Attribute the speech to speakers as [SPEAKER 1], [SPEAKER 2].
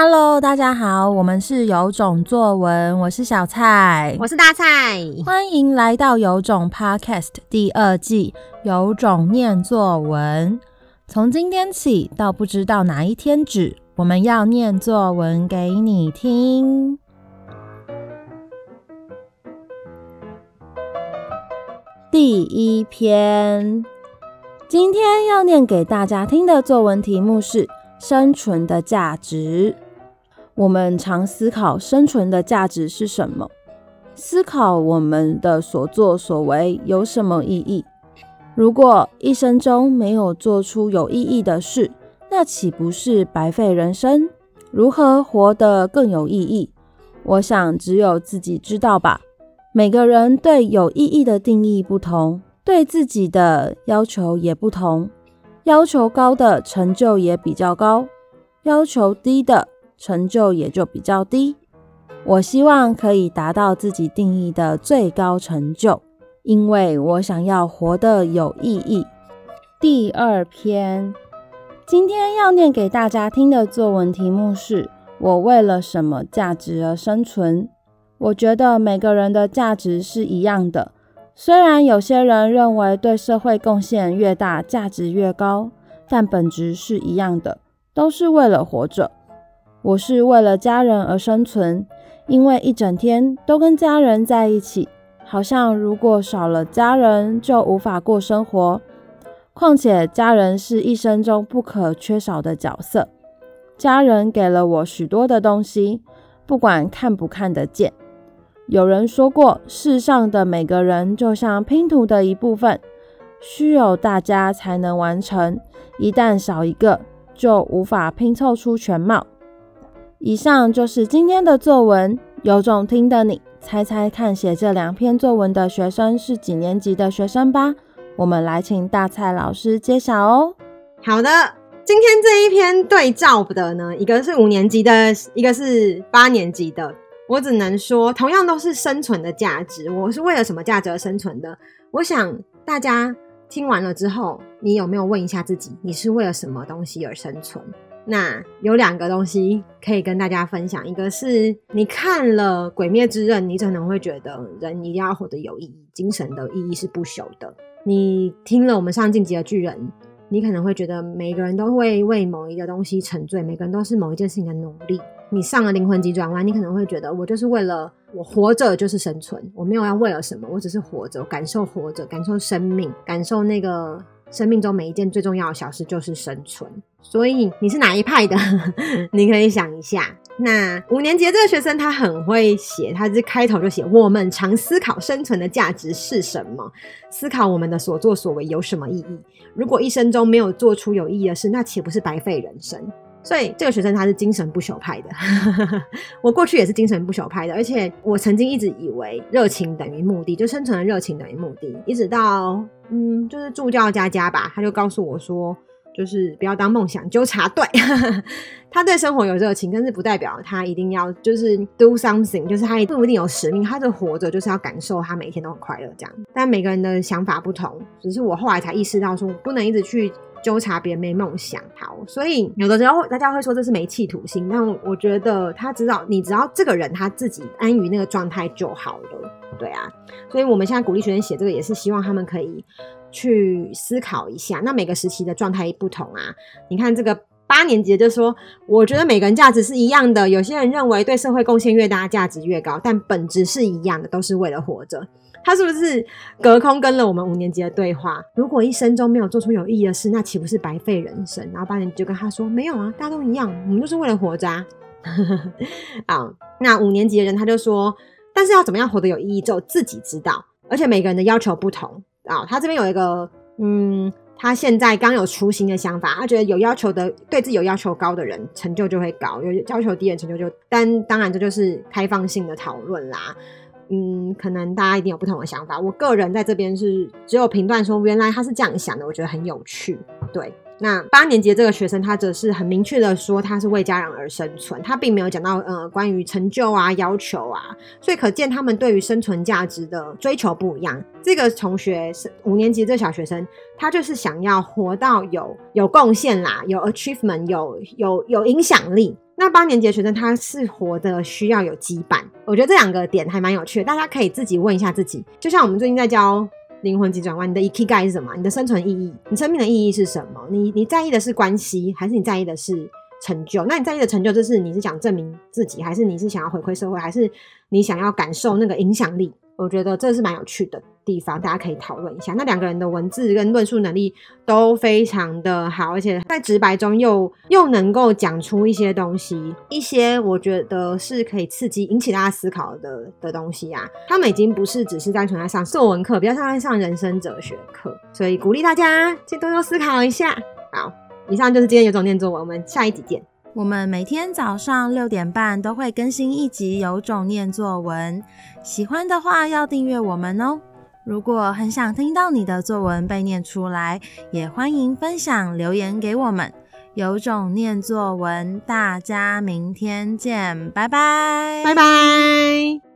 [SPEAKER 1] Hello，大家好，我们是有种作文，我是小蔡，
[SPEAKER 2] 我是大蔡，
[SPEAKER 1] 欢迎来到有种 Podcast 第二季，有种念作文。从今天起到不知道哪一天止，我们要念作文给你听。第一篇，今天要念给大家听的作文题目是生存的价值。我们常思考生存的价值是什么？思考我们的所作所为有什么意义？如果一生中没有做出有意义的事，那岂不是白费人生？如何活得更有意义？我想只有自己知道吧。每个人对有意义的定义不同，对自己的要求也不同。要求高的成就也比较高，要求低的。成就也就比较低。我希望可以达到自己定义的最高成就，因为我想要活得有意义。第二篇，今天要念给大家听的作文题目是：我为了什么价值而生存？我觉得每个人的价值是一样的，虽然有些人认为对社会贡献越大，价值越高，但本质是一样的，都是为了活着。我是为了家人而生存，因为一整天都跟家人在一起，好像如果少了家人就无法过生活。况且家人是一生中不可缺少的角色，家人给了我许多的东西，不管看不看得见。有人说过，世上的每个人就像拼图的一部分，需有大家才能完成，一旦少一个，就无法拼凑出全貌。以上就是今天的作文，有种听的你猜猜看，写这两篇作文的学生是几年级的学生吧？我们来请大蔡老师揭晓哦。
[SPEAKER 2] 好的，今天这一篇对照的呢，一个是五年级的，一个是八年级的。我只能说，同样都是生存的价值，我是为了什么价值而生存的？我想大家听完了之后，你有没有问一下自己，你是为了什么东西而生存？那有两个东西可以跟大家分享，一个是你看了《鬼灭之刃》，你可能会觉得人一定要活得有意义，精神的意义是不朽的。你听了我们上进级的巨人，你可能会觉得每个人都会为某一个东西沉醉，每个人都是某一件事情的努力。你上了灵魂急转弯，你可能会觉得我就是为了我活着就是生存，我没有要为了什么，我只是活着，感受活着，感受生命，感受那个。生命中每一件最重要的小事就是生存，所以你是哪一派的？你可以想一下。那五年级这个学生他很会写，他是开头就写：我们常思考生存的价值是什么，思考我们的所作所为有什么意义。如果一生中没有做出有意义的事，那岂不是白费人生？所以这个学生他是精神不朽派的，我过去也是精神不朽派的，而且我曾经一直以为热情等于目的，就生存的热情等于目的，一直到嗯，就是助教佳佳吧，他就告诉我说，就是不要当梦想纠察队，他对生活有热情，但是不代表他一定要就是 do something，就是他不一定有使命，他的活着就是要感受他每一天都很快乐这样，但每个人的想法不同，只是我后来才意识到说，不能一直去。纠察别人没梦想，好，所以有的时候大家会说这是没企图心，但我觉得他知道，你只要这个人他自己安于那个状态就好了，对啊，所以我们现在鼓励学生写这个，也是希望他们可以去思考一下，那每个时期的状态不同啊，你看这个八年级就说，我觉得每个人价值是一样的，有些人认为对社会贡献越大，价值越高，但本质是一样的，都是为了活着。他是不是隔空跟了我们五年级的对话？如果一生中没有做出有意义的事，那岂不是白费人生？然后八年级就跟他说：“没有啊，大家都一样，我们都是为了活着啊。”啊，那五年级的人他就说：“但是要怎么样活得有意义，只有自己知道，而且每个人的要求不同啊。”他这边有一个，嗯，他现在刚有雏形的想法，他觉得有要求的，对自己有要求高的人，成就就会高；有要求低的人，成就就……但当然，这就是开放性的讨论啦。嗯，可能大家一定有不同的想法。我个人在这边是只有评断说，原来他是这样想的，我觉得很有趣。对，那八年级这个学生，他则是很明确的说，他是为家人而生存，他并没有讲到呃关于成就啊、要求啊，所以可见他们对于生存价值的追求不一样。这个同学是五年级这个小学生，他就是想要活到有有贡献啦，有 achievement，有有有影响力。那八年级的学生他是活的需要有羁绊，我觉得这两个点还蛮有趣的，大家可以自己问一下自己。就像我们最近在教灵魂急转弯，你的 Ikigai 是什么？你的生存意义，你生命的意义是什么？你你在意的是关系，还是你在意的是成就？那你在意的成就，就是你是想证明自己，还是你是想要回馈社会，还是你想要感受那个影响力？我觉得这是蛮有趣的地方，大家可以讨论一下。那两个人的文字跟论述能力都非常的好，而且在直白中又又能够讲出一些东西，一些我觉得是可以刺激、引起大家思考的的东西啊。他们已经不是只是单纯在上作文课，比较像在上人生哲学课，所以鼓励大家去多多思考一下。好，以上就是今天有种念作文，我们下一集见。
[SPEAKER 1] 我们每天早上六点半都会更新一集《有种念作文》，喜欢的话要订阅我们哦。如果很想听到你的作文被念出来，也欢迎分享留言给我们。有种念作文，大家明天见，拜拜，
[SPEAKER 2] 拜拜。